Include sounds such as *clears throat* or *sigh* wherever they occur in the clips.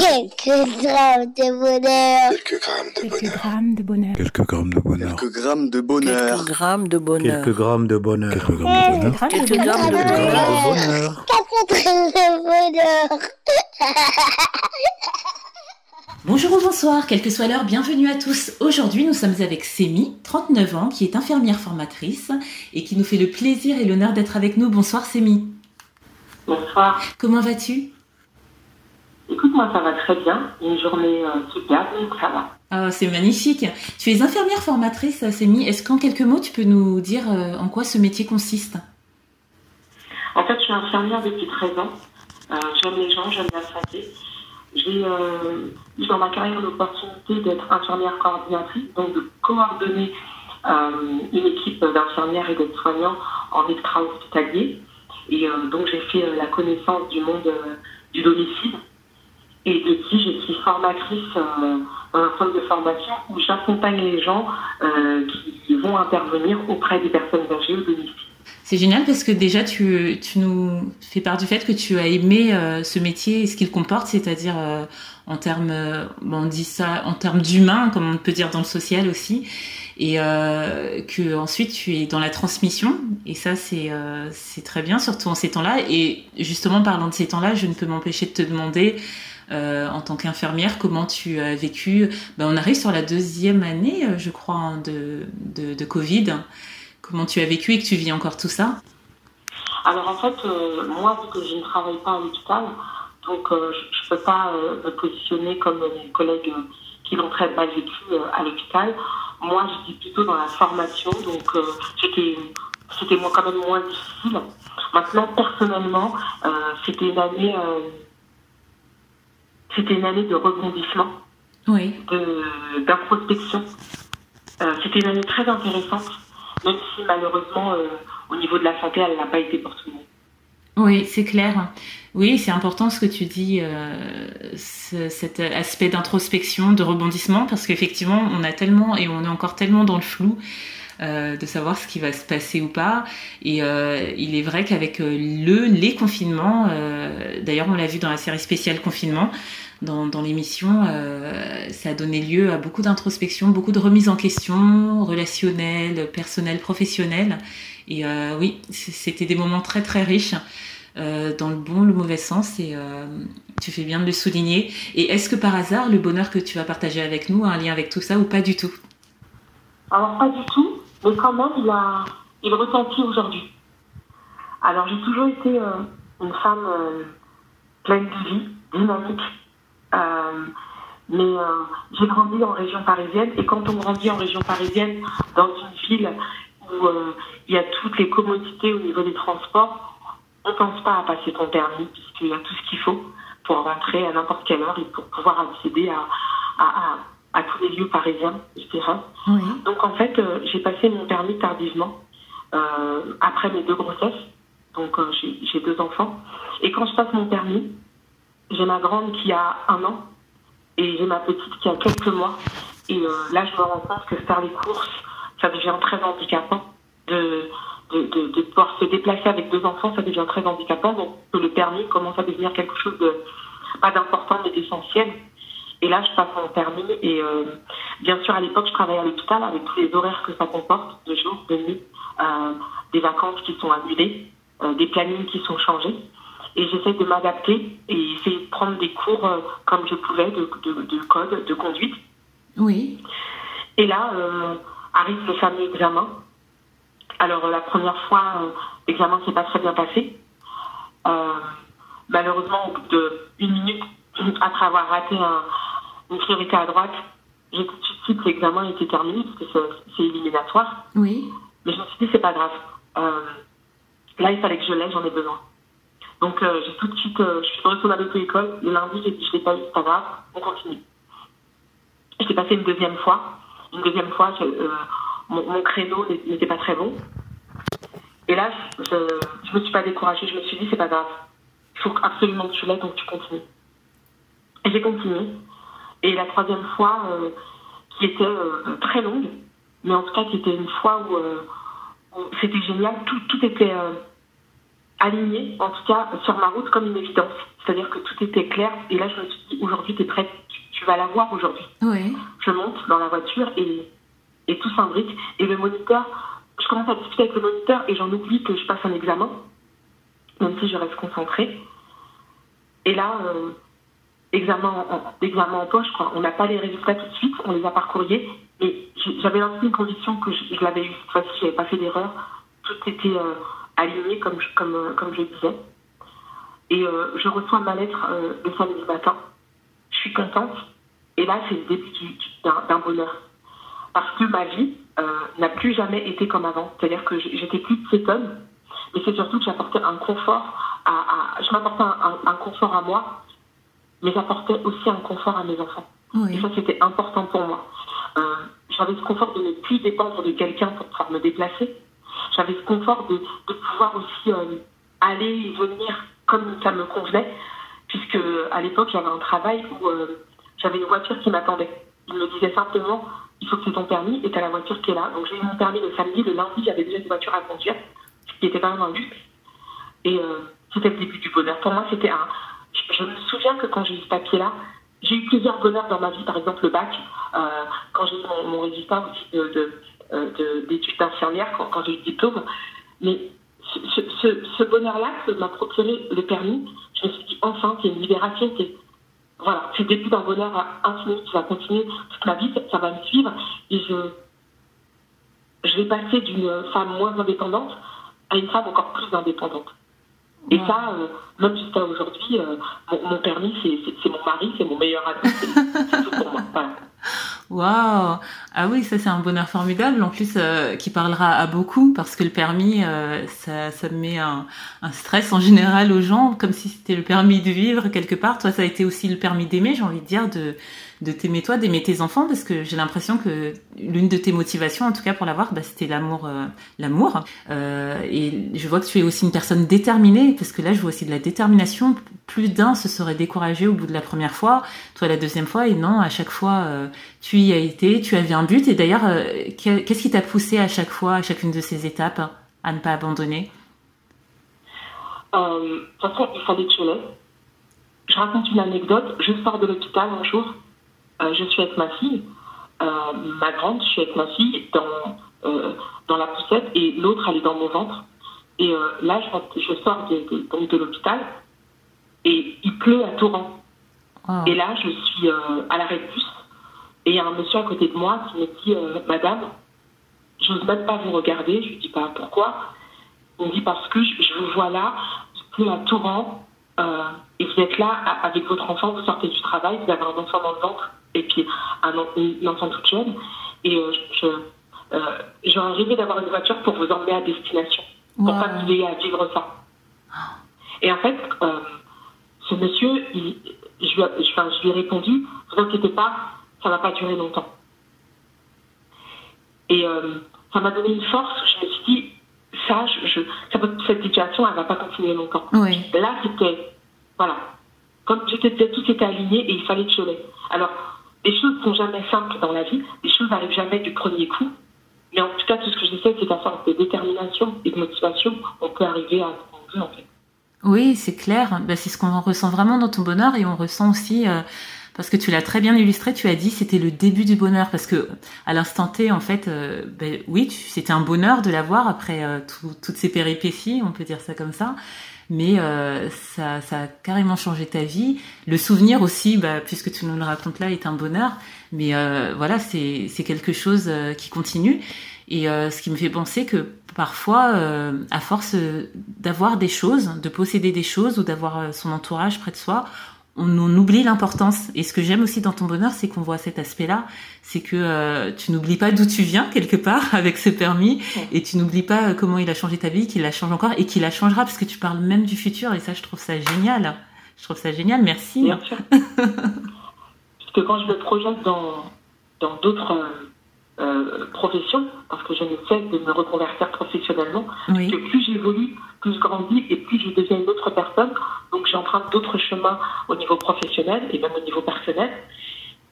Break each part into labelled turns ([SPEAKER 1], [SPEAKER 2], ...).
[SPEAKER 1] Quelques grammes de bonheur.
[SPEAKER 2] Quelques grammes de
[SPEAKER 3] Quelques
[SPEAKER 2] bonheur.
[SPEAKER 3] grammes de bonheur.
[SPEAKER 4] Quelques grammes de bonheur.
[SPEAKER 5] Quelques grammes de bonheur.
[SPEAKER 6] Quelques grammes de bonheur.
[SPEAKER 4] Quelques grammes de bonheur. Quelques grammes de bonheur.
[SPEAKER 6] Quelques grammes de
[SPEAKER 4] Quelques
[SPEAKER 6] bonheur.
[SPEAKER 1] Quatre grammes de bonheur.
[SPEAKER 7] Bonjour ou bonsoir, quelle que soit l'heure, bienvenue à tous. Aujourd'hui, nous sommes avec Sémi, 39 ans, qui est infirmière formatrice et qui nous fait le plaisir et l'honneur d'être avec nous. Bonsoir Sémi.
[SPEAKER 8] Bonsoir.
[SPEAKER 7] Comment vas-tu
[SPEAKER 8] Écoute, moi, ça va très bien. Une journée euh, superbe, donc ça va.
[SPEAKER 7] Ah, C'est magnifique. Tu es infirmière formatrice, Sémi. Est-ce qu'en quelques mots, tu peux nous dire euh, en quoi ce métier consiste?
[SPEAKER 8] En fait, je suis infirmière depuis 13 ans. Euh, j'aime les gens, j'aime la santé. J'ai euh, eu dans ma carrière l'opportunité d'être infirmière coordinatrice, donc de coordonner euh, une équipe d'infirmières et d'aides-soignants en extra-hospitalier. Et euh, donc, j'ai fait euh, la connaissance du monde euh, du domicile. Et depuis, je suis formatrice euh, dans un centre de formation où j'accompagne les gens euh, qui vont intervenir auprès des personnes âgées au domicile.
[SPEAKER 7] C'est génial parce que déjà, tu, tu nous fais part du fait que tu as aimé euh, ce métier et ce qu'il comporte, c'est-à-dire euh, en termes, on dit ça, en termes d'humain, comme on peut dire dans le social aussi, et que ensuite tu es dans la transmission. Et ça, c'est c'est très bien, surtout en ces temps-là. Et justement, parlant de ces temps-là, je ne peux m'empêcher de te demander. Euh, en tant qu'infirmière, comment tu as vécu? Ben, On arrive sur la deuxième année, euh, je crois, hein, de, Covid. Comment tu as vécu et que tu vis encore tout ça?
[SPEAKER 8] Alors en fait, euh, moi, vu que je ne travaille pas à l'hôpital, donc je ne peux pas me positionner comme mes collègues qui l'ont très mal vécu à l'hôpital. Moi, je suis plutôt dans la formation, donc c'était quand même moins difficile. Maintenant, personnellement, c'était une année c'était une année de rebondissement,
[SPEAKER 7] Oui.
[SPEAKER 8] d'introspection. Euh, c'était une année très intéressante, même si malheureusement, euh, au niveau de la santé, elle n'a pas été pour tout le monde.
[SPEAKER 7] Oui, c'est clair. Oui, c'est important ce que tu dis, euh, ce- cet aspect d'introspection, de rebondissement, parce qu'effectivement, on a tellement et on est encore tellement dans le flou euh, de savoir ce qui va se passer ou pas. Et euh, il est vrai qu'avec euh, le les confinements, d'ailleurs, on l'a vu dans la série spéciale confinement, dans, l'émission, ça a donné lieu à beaucoup d'introspection, beaucoup de remise en question, relationnelle, personnelle, professionnelle. Et oui, c'était des moments très très riches, dans le bon, le mauvais sens, et tu fais bien de le souligner. Et est-ce que par hasard, le bonheur que tu vas partager avec nous a un lien avec tout ça ou pas du tout?
[SPEAKER 8] Alors pas du tout, mais quand même, il a, il ressentit aujourd'hui. Alors j'ai toujours été euh, une femme euh, pleine de vie, dynamique. Euh, mais j'ai grandi en région parisienne et quand on grandit en région parisienne, dans une ville où il y a toutes les commodités au niveau des transports, on ne pense pas à passer ton permis puisqu'il y a tout ce qu'il faut pour rentrer à n'importe quelle heure et pour pouvoir accéder à, à, à tous les lieux parisiens, je dirais.
[SPEAKER 7] Oui.
[SPEAKER 8] Donc en fait, euh, j'ai passé mon permis tardivement, euh, après mes deux grossesses. Donc euh, j'ai deux enfants. Et quand je passe mon permis, j'ai ma grande qui a un an et j'ai ma petite qui a quelques mois. Et là, je me rends compte que faire les courses, ça devient très handicapant. De, de, de, de pouvoir se déplacer avec deux enfants, ça devient très handicapant. Donc que le permis commence à devenir quelque chose de pas d'important mais d'essentiel. Et là, je passe mon permis et euh, bien sûr, à l'époque, je travaillais à l'hôpital avec tous les horaires que ça comporte, de jour, de nuit, euh, des vacances qui sont annulées, euh, des plannings qui sont changés. Et j'essaie de m'adapter et essayer de prendre des cours comme je pouvais de, de, de code, de conduite.
[SPEAKER 7] Oui.
[SPEAKER 8] Et là, arrive le fameux examen. Alors, la première fois, l'examen s'est pas très bien passé. Malheureusement, au bout d'une minute, *clears throat* après avoir raté un- une priorité à droite, j'ai tout de suite su que l'examen était terminé, parce que c'est- éliminatoire.
[SPEAKER 7] Oui.
[SPEAKER 8] Mais je me suis dit, c'est pas grave. Euh, là, il fallait que je l'aie, j'en ai besoin. Donc, euh, j'ai tout de suite, euh, je suis retournée à l'auto-école. Le lundi, j'ai dit, je l'ai pas eu, c'est pas grave, on continue. Je l'ai passé une deuxième fois. Une deuxième fois, je- mon, mon créneau n'était pas très bon. Et là, je, je me suis pas découragée, je me suis dit, c'est pas grave. Il faut absolument que tu l'aies, donc tu continues. Et j'ai continué. Et la troisième fois, euh, qui était euh, très longue, mais en tout cas qui était une fois où, euh, où c'était génial, tout, tout était... aligné, en tout cas sur ma route, comme une évidence. C'est-à-dire que tout était clair. Et là, je me suis dit, aujourd'hui, tu es prête, tu, vas la voir aujourd'hui. Je monte dans la voiture et, et tout s'imbrique. Et le moniteur, je commence à discuter avec le moniteur et j'en oublie que je passe un examen, même si je reste concentrée. Et là, euh, examen, en, en poche, quoi. on n'a pas les résultats tout de suite, on les a par courrier. Et j'avais lancé une condition que je, l'avais eu cette fois-ci, je n'avais pas fait d'erreur. Tout était euh, aligné comme, comme, euh, je disais. Et je reçois ma lettre le samedi matin. Je suis contente. Et là, c'est le début d'un bonheur. Parce que ma vie, euh, n'a plus jamais été comme avant. C'est-à-dire que j'étais plus homme, mais c'est surtout que j'apportais un confort à, je m'apportais un, confort à moi, mais j'apportais aussi un confort à mes enfants. Et ça, c'était important pour moi. Euh, j'avais ce confort de ne plus dépendre de quelqu'un pour pouvoir me déplacer. J'avais ce confort de, de pouvoir aussi euh, aller et venir comme ça me convenait, puisque à l'époque, j'avais un travail où j'avais une voiture qui m'attendait. Il me disait simplement, il faut que tu ton permis et tu as la voiture qui est là. Donc j'ai eu mon permis le samedi, le lundi, j'avais déjà une voiture à conduire, ce qui était quand même un luxe. Et euh, c'était le début du bonheur. Pour moi, c'était un. Je, me souviens que quand j'ai eu ce papier-là, j'ai eu plusieurs bonheurs dans ma vie, par exemple le bac, euh, quand j'ai eu mon, résultat aussi d'études de, d'infirmière, quand, j'ai eu le diplôme. Mais ce, bonheur-là m'a procuré le permis, je me suis dit enfin, c'est une libération, c'est voilà, c'est le début d'un bonheur infini qui va continuer toute ma vie, ça va me suivre. Et je vais passer d'une femme moins indépendante à une femme encore plus indépendante. Et ça, euh, même jusqu'à aujourd'hui, euh, mon, permis, c'est mon mari, c'est mon meilleur ami, c'est tout pour moi.
[SPEAKER 7] Waouh Ah oui, ça c'est un bonheur formidable, en plus euh, qui parlera à beaucoup, parce que le permis, euh, ça, ça met un, stress en général aux gens, comme si c'était le permis de vivre quelque part. Toi, ça a été aussi le permis d'aimer, j'ai envie de dire, de, de t'aimer toi, d'aimer tes enfants, parce que j'ai l'impression que l'une de tes motivations, en tout cas pour l'avoir, bah, c'était l'amour, euh, l'amour. Et je vois que tu es aussi une personne déterminée, parce que là, je vois aussi de la détermination. Plus d'un se serait découragé au bout de la première fois, toi la deuxième fois, et non, à chaque fois, euh, tu y as été, tu avais un but. Et d'ailleurs, qu'est-ce qui t'a poussé à chaque fois, à chacune de ces étapes, à ne pas abandonner?
[SPEAKER 8] Euh, De toute façon, il fallait que je l'aie. Je raconte une anecdote. Je sors de l'hôpital un jour euh, je suis avec ma fille, euh, ma grande, je suis avec ma fille dans, euh, dans la poussette et l'autre, elle est dans mon ventre. Et là, je, je sors de, de, de l'hôpital et il pleut à torrent. Et là, je suis à l'arrêt de bus et il y a un monsieur à côté de moi qui me dit Madame, je n'ose même pas vous regarder. Je lui dis pas pourquoi? Il me dit Parce que je, vous vois là, pleut à torrent et vous êtes là avec votre enfant, vous sortez du travail, vous avez un enfant dans le ventre et puis un, une enfant toute jeune. Et euh, je, euh, j'aurais rêvé d'avoir une voiture pour vous emmener à destination, pour pas que vous ayez à vivre ça. Et en fait, euh, ce monsieur, il, je, je, je, lui ai répondu, vous inquiétez pas, ça va pas durer longtemps. Et ça m'a donné une force, je me suis dit, ça, je, ça cette situation, elle va pas continuer longtemps. Là, c'était, voilà, comme tout était aligné et il fallait que je l'aie. Alors, les choses sont jamais simples dans la vie, les choses n'arrivent jamais du premier coup. Mais en tout cas, tout ce que je sais, c'est qu'à force de détermination et de motivation, on peut arriver à ce qu'on veut en fait.
[SPEAKER 7] Oui, c'est clair. Bah, c'est ce qu'on ressent vraiment dans ton bonheur et on ressent aussi, euh, parce que tu l'as très bien illustré, tu as dit c'était le début du bonheur parce que à l'instant T, en fait, euh, ben, oui, c'était un bonheur de l'avoir après euh, toutes ces péripéties, on peut dire ça comme ça mais euh, ça, ça a carrément changé ta vie. Le souvenir aussi, bah, puisque tu nous le racontes là, est un bonheur, mais voilà, c'est quelque chose qui continue. Et ce qui me fait penser que parfois, à force d'avoir des choses, de posséder des choses ou d'avoir son entourage près de soi, on, on oublie l'importance. Et ce que j'aime aussi dans ton bonheur, c'est qu'on voit cet aspect-là, c'est que euh, tu n'oublies pas d'où tu viens quelque part *laughs* avec ce permis, et tu n'oublies pas euh, comment il a changé ta vie, qu'il la change encore et qu'il la changera parce que tu parles même du futur. Et ça, je trouve ça génial. Je trouve ça génial. Merci.
[SPEAKER 8] Bien sûr. *laughs* parce que quand je me projette dans dans d'autres euh, professions, parce que je ne cesse de me reconvertir professionnellement, que plus j'évolue, plus je grandis et plus je deviens une autre personne. Donc j'emprunte d'autres chemins au niveau professionnel et même au niveau personnel.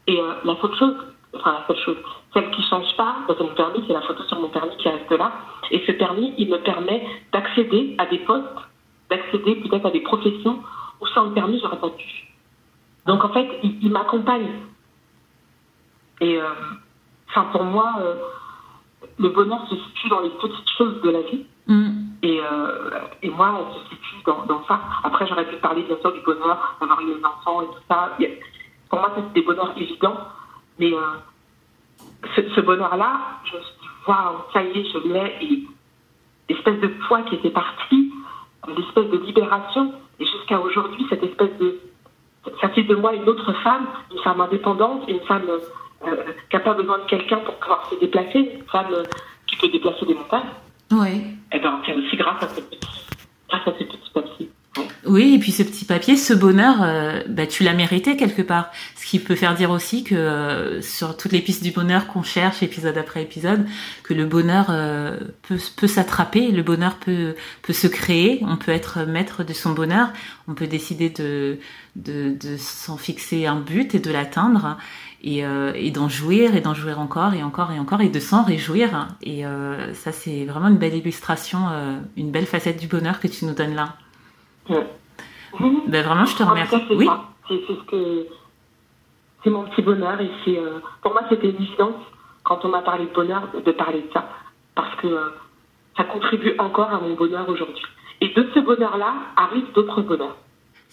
[SPEAKER 8] Et euh, la seule chose, enfin la seule chose, celle qui ne change pas dans mon permis, c'est la photo sur mon permis qui reste là. Et ce permis, il me permet d'accéder à des postes d'accéder peut-être à des professions où sans le permis, j'aurais pas pu. Donc en fait, il, m'accompagne. Et euh, enfin, pour moi, euh, le bonheur se situe dans les petites choses de la vie. Mm. Et, euh, et, moi, elle se situe dans, ça. Après, j'aurais pu parler bien sûr du bonheur d'avoir eu des enfants et tout ça. Pour moi, c'est des bonheurs évidents. Mais ce, ce bonheur-là, je me suis dit, waouh, ça y est, je l'ai. Et l'espèce de poids qui était parti, l'espèce de libération. Et jusqu'à aujourd'hui, cette espèce de. Ça fait de moi une autre femme, une femme indépendante, une femme euh, qui n'a pas besoin de quelqu'un pour pouvoir se déplacer, une femme euh, qui peut déplacer des montagnes.
[SPEAKER 7] Oui.
[SPEAKER 8] Et bien, c'est aussi grâce à, ce petit, grâce à ces petits papiers.
[SPEAKER 7] Oui, et puis ce petit papier, ce bonheur, euh, bah, tu l'as mérité quelque part. Ce qui peut faire dire aussi que euh, sur toutes les pistes du bonheur qu'on cherche, épisode après épisode, que le bonheur euh, peut, peut s'attraper, le bonheur peut, peut se créer, on peut être maître de son bonheur, on peut décider de, de, de s'en fixer un but et de l'atteindre. Et, et d'en jouir et d'en jouir encore et encore et encore et de s'en réjouir. Et ça, c'est vraiment une belle illustration, une belle facette du bonheur que tu nous donnes là. Ben, vraiment, je te remercie.
[SPEAKER 8] C'est oui. C'est ce mon petit bonheur et c'est euh, pour moi c'était une évidence quand on m'a parlé de bonheur de parler de ça parce que euh, ça contribue encore à mon bonheur aujourd'hui. Et de ce bonheur-là arrivent d'autres bonheurs.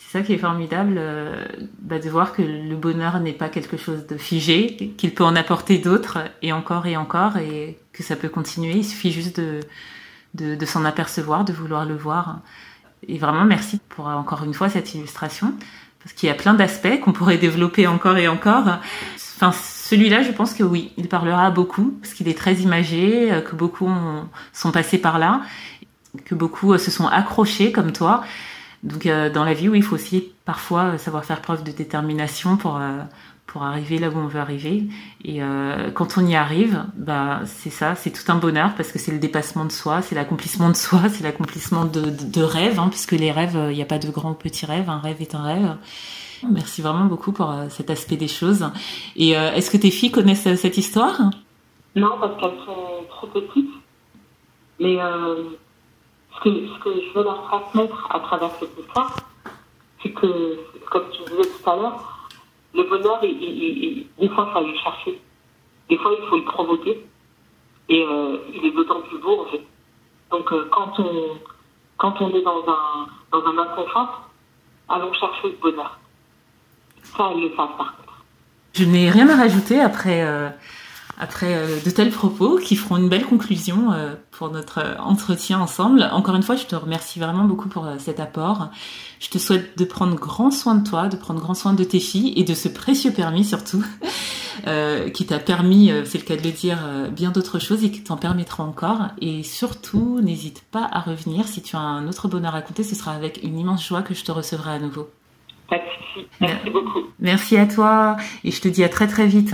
[SPEAKER 7] C'est ça qui est formidable, euh, bah, de voir que le bonheur n'est pas quelque chose de figé, qu'il peut en apporter d'autres et encore et encore et que ça peut continuer. Il suffit juste de, de, de s'en apercevoir, de vouloir le voir. Et vraiment, merci pour encore une fois cette illustration, parce qu'il y a plein d'aspects qu'on pourrait développer encore et encore. Enfin, celui-là, je pense que oui, il parlera à beaucoup, parce qu'il est très imagé, euh, que beaucoup sont passés par là, que beaucoup euh, se sont accrochés comme toi. Donc, euh, dans la vie, oui, il faut aussi parfois savoir faire preuve de détermination pour pour arriver là où on veut arriver. Et euh, quand on y arrive, bah c'est ça, c'est tout un bonheur parce que c'est le dépassement de soi, c'est l'accomplissement de soi, c'est l'accomplissement de, de, rêves, hein, puisque les rêves, il n'y a pas de grands ou petits rêves, un rêve est un rêve. Merci vraiment beaucoup pour euh, cet aspect des choses. Et euh, est-ce que tes filles connaissent cette histoire?
[SPEAKER 8] Non, parce qu'elles sont trop petites. Mais ce, que, je veux leur transmettre à travers cette histoire, c'est que, comme tu disais tout à l'heure, le bonheur, des fois, il faut aller chercher. Des fois, il faut le provoquer. Et euh, il est d'autant plus beau, en fait. Donc, euh, quand, on, quand on est dans un, dans un inconfort, allons chercher le bonheur. Ça, elle le fait, par contre.
[SPEAKER 7] Je n'ai rien à rajouter après, euh, après euh, de tels propos qui feront une belle conclusion euh, pour notre euh, entretien ensemble. Encore une fois, je te remercie vraiment beaucoup pour cet apport. Je te souhaite de prendre grand soin de toi, de prendre grand soin de tes filles et de ce précieux permis surtout, *laughs* qui t'a permis, c'est le cas de le dire, bien d'autres choses et qui t'en permettra encore. Et surtout, n'hésite pas à revenir. Si tu as un autre bonheur à compter, ce sera avec une immense joie que je te recevrai à nouveau.
[SPEAKER 8] Merci beaucoup.
[SPEAKER 7] Merci à toi et je te dis à très très vite.